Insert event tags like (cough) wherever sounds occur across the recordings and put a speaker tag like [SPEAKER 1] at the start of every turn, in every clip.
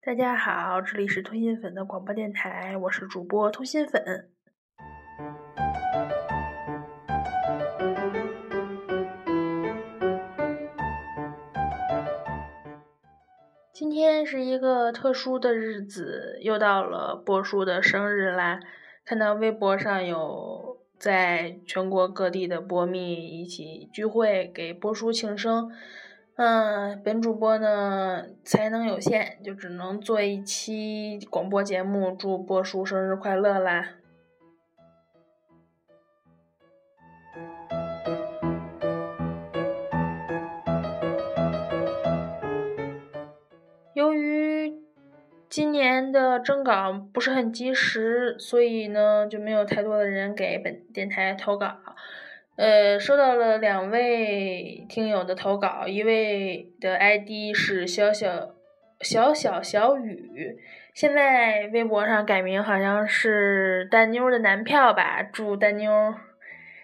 [SPEAKER 1] 大家好，这里是通心粉的广播电台，我是主播通心粉。今天是一个特殊的日子，又到了波叔的生日啦！看到微博上有在全国各地的波蜜一起聚会，给波叔庆生。嗯，本主播呢才能有限，就只能做一期广播节目，祝波叔生日快乐啦！由于今年的征稿不是很及时，所以呢就没有太多的人给本电台投稿。呃，收到了两位听友的投稿，一位的 ID 是小小小小小雨，现在微博上改名好像是蛋妞的男票吧，祝蛋妞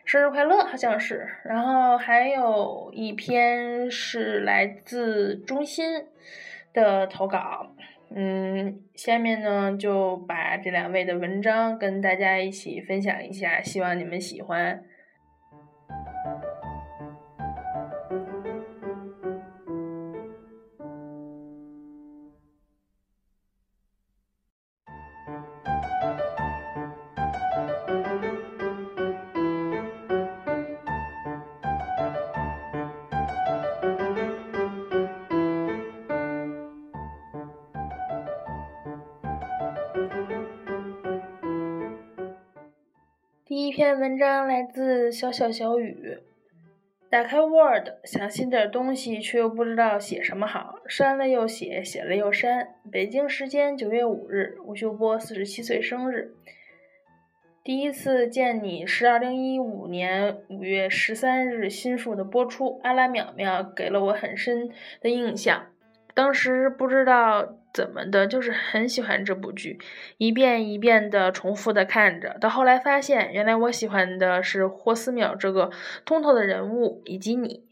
[SPEAKER 1] 生日快乐，好像是。然后还有一篇是来自中心的投稿，嗯，下面呢就把这两位的文章跟大家一起分享一下，希望你们喜欢。篇文章来自小小小雨。打开 Word，想写点东西，却又不知道写什么好。删了又写，写了又删。北京时间九月五日，吴秀波四十七岁生日。第一次见你是二零一五年五月十三日新书的播出，阿拉淼淼给了我很深的印象。当时不知道怎么的，就是很喜欢这部剧，一遍一遍的重复的看着。到后来发现，原来我喜欢的是霍思邈这个通透的人物，以及你。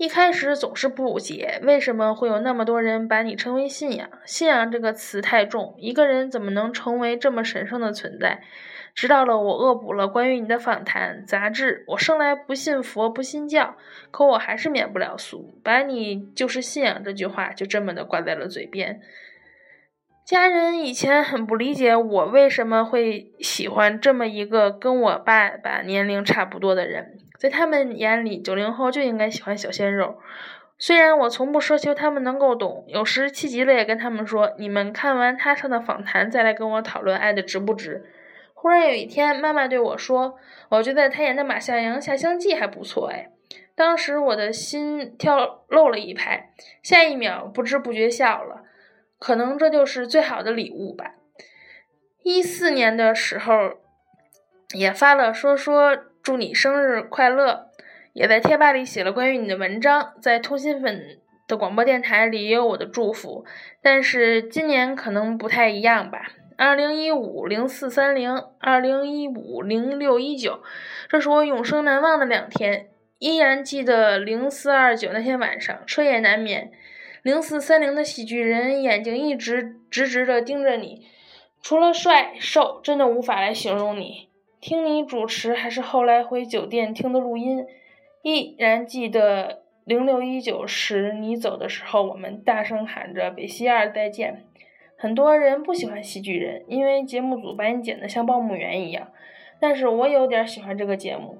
[SPEAKER 1] 一开始总是不解，为什么会有那么多人把你称为信仰？信仰这个词太重，一个人怎么能成为这么神圣的存在？直到了我恶补了关于你的访谈杂志，我生来不信佛不信教，可我还是免不了俗，把你就是信仰这句话就这么的挂在了嘴边。家人以前很不理解我为什么会喜欢这么一个跟我爸爸年龄差不多的人，在他们眼里，九零后就应该喜欢小鲜肉。虽然我从不奢求他们能够懂，有时气急了也跟他们说：“你们看完他上的访谈再来跟我讨论爱的值不值。”忽然有一天，妈妈对我说：“我觉得他演的马向阳下乡记还不错。”哎，当时我的心跳漏了一拍，下一秒不知不觉笑了。可能这就是最好的礼物吧。一四年的时候，也发了说说祝你生日快乐，也在贴吧里写了关于你的文章，在通心粉的广播电台里也有我的祝福。但是今年可能不太一样吧。二零一五零四三零，二零一五零六一九，这是我永生难忘的两天。依然记得零四二九那天晚上，彻夜难眠。零四三零的喜剧人眼睛一直直直的盯着你，除了帅瘦，真的无法来形容你。听你主持，还是后来回酒店听的录音，依然记得零六一九时你走的时候，我们大声喊着北西二再见。很多人不喜欢喜剧人，因为节目组把你剪得像报幕员一样。但是我有点喜欢这个节目，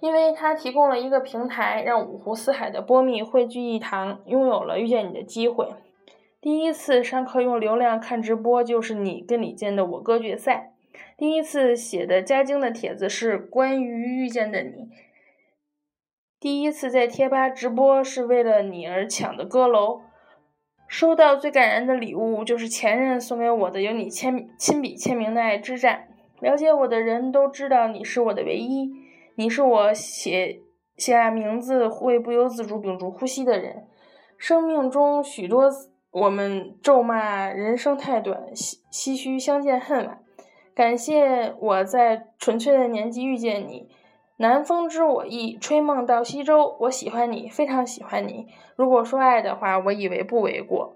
[SPEAKER 1] 因为它提供了一个平台，让五湖四海的波密汇聚一堂，拥有了遇见你的机会。第一次上课用流量看直播，就是你跟李健的我歌决赛。第一次写的加精的帖子是关于遇见的你。第一次在贴吧直播是为了你而抢的歌楼。收到最感人的礼物，就是前任送给我的有你签亲笔签名的《爱之战》。了解我的人都知道你是我的唯一，你是我写写下名字会不由自主屏住呼吸的人。生命中许多我们咒骂人生太短，唏唏嘘相见恨晚。感谢我在纯粹的年纪遇见你。南风知我意，吹梦到西洲。我喜欢你，非常喜欢你。如果说爱的话，我以为不为过。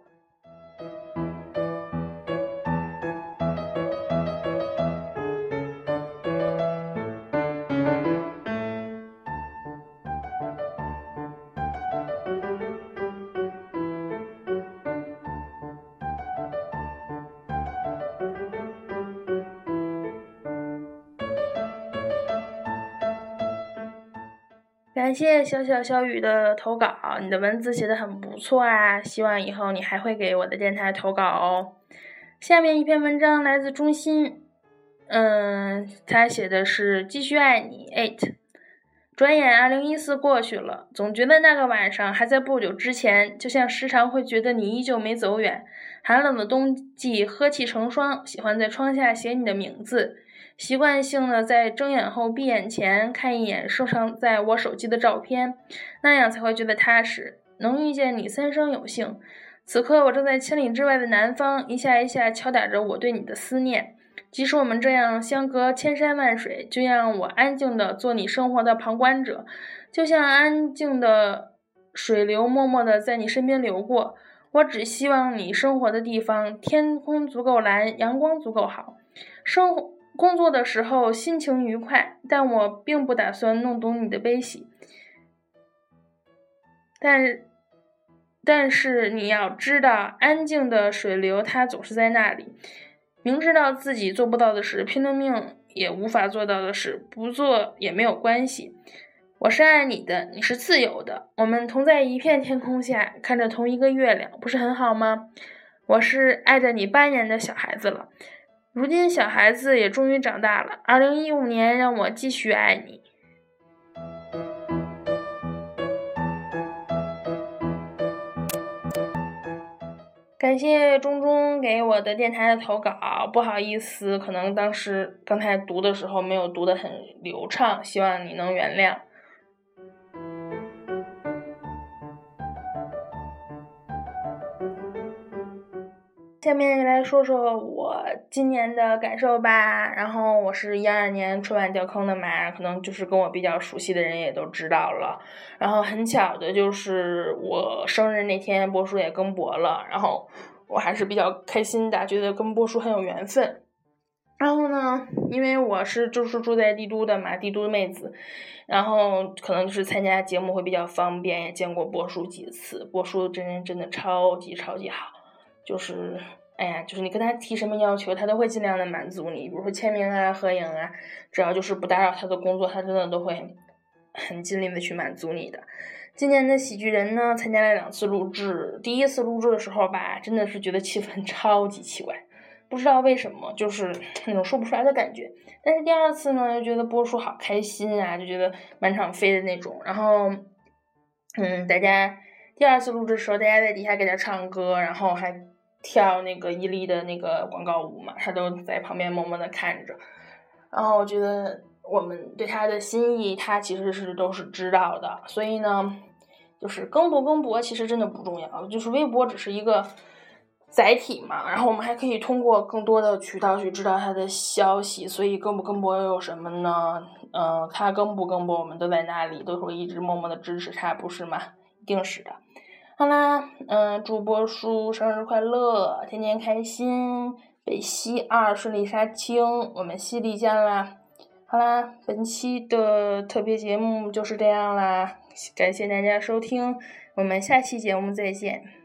[SPEAKER 1] 感谢小小小雨的投稿，你的文字写的很不错啊，希望以后你还会给我的电台投稿哦。下面一篇文章来自中心，嗯，他写的是继续爱你。eight，转眼二零一四过去了，总觉得那个晚上还在不久之前，就像时常会觉得你依旧没走远。寒冷的冬季，呵气成霜，喜欢在窗下写你的名字。习惯性的在睁眼后闭眼前看一眼收藏在我手机的照片，那样才会觉得踏实。能遇见你，三生有幸。此刻我正在千里之外的南方，一下一下敲打着我对你的思念。即使我们这样相隔千山万水，就让我安静的做你生活的旁观者，就像安静的水流默默的在你身边流过。我只希望你生活的地方天空足够蓝，阳光足够好，生活。工作的时候心情愉快，但我并不打算弄懂你的悲喜。但但是你要知道，安静的水流它总是在那里。明知道自己做不到的事，拼了命也无法做到的事，不做也没有关系。我是爱你的，你是自由的，我们同在一片天空下，看着同一个月亮，不是很好吗？我是爱着你八年的小孩子了。如今小孩子也终于长大了。二零一五年，让我继续爱你。感谢中中给我的电台的投稿，不好意思，可能当时刚才读的时候没有读的很流畅，希望你能原谅。下面来说说我今年的感受吧。然后我是一二年春晚掉坑的嘛，可能就是跟我比较熟悉的人也都知道了。然后很巧的就是我生日那天波叔也更博了，然后我还是比较开心的，觉得跟波叔很有缘分。然后呢，因为我是就是住在帝都的嘛，帝都的妹子，然后可能就是参加节目会比较方便，也见过波叔几次。波叔真人真的超级超级好。就是，哎呀，就是你跟他提什么要求，他都会尽量的满足你。比如说签名啊、合影啊，只要就是不打扰他的工作，他真的都会很尽力的去满足你的。今年的喜剧人呢，参加了两次录制。第一次录制的时候吧，真的是觉得气氛 (laughs) 超级奇怪，不知道为什么，就是那种说不出来的感觉。但是第二次呢，又觉得播出好开心啊，就觉得满场飞的那种。然后，嗯，大家第二次录制的时候，大家在底下给他唱歌，然后还。跳那个伊利的那个广告舞嘛，他都在旁边默默的看着。然后我觉得我们对他的心意，他其实是都是知道的。所以呢，就是更不更博其实真的不重要，就是微博只是一个载体嘛。然后我们还可以通过更多的渠道去知道他的消息。所以更不更博又有什么呢？嗯，他更不更博，我们都在那里，都会一直默默的支持他，不是吗？一定是的。好啦，嗯，祝波叔生日快乐，天天开心，北西二顺利杀青，我们西丽见啦！好啦，本期的特别节目就是这样啦，感谢大家收听，我们下期节目再见。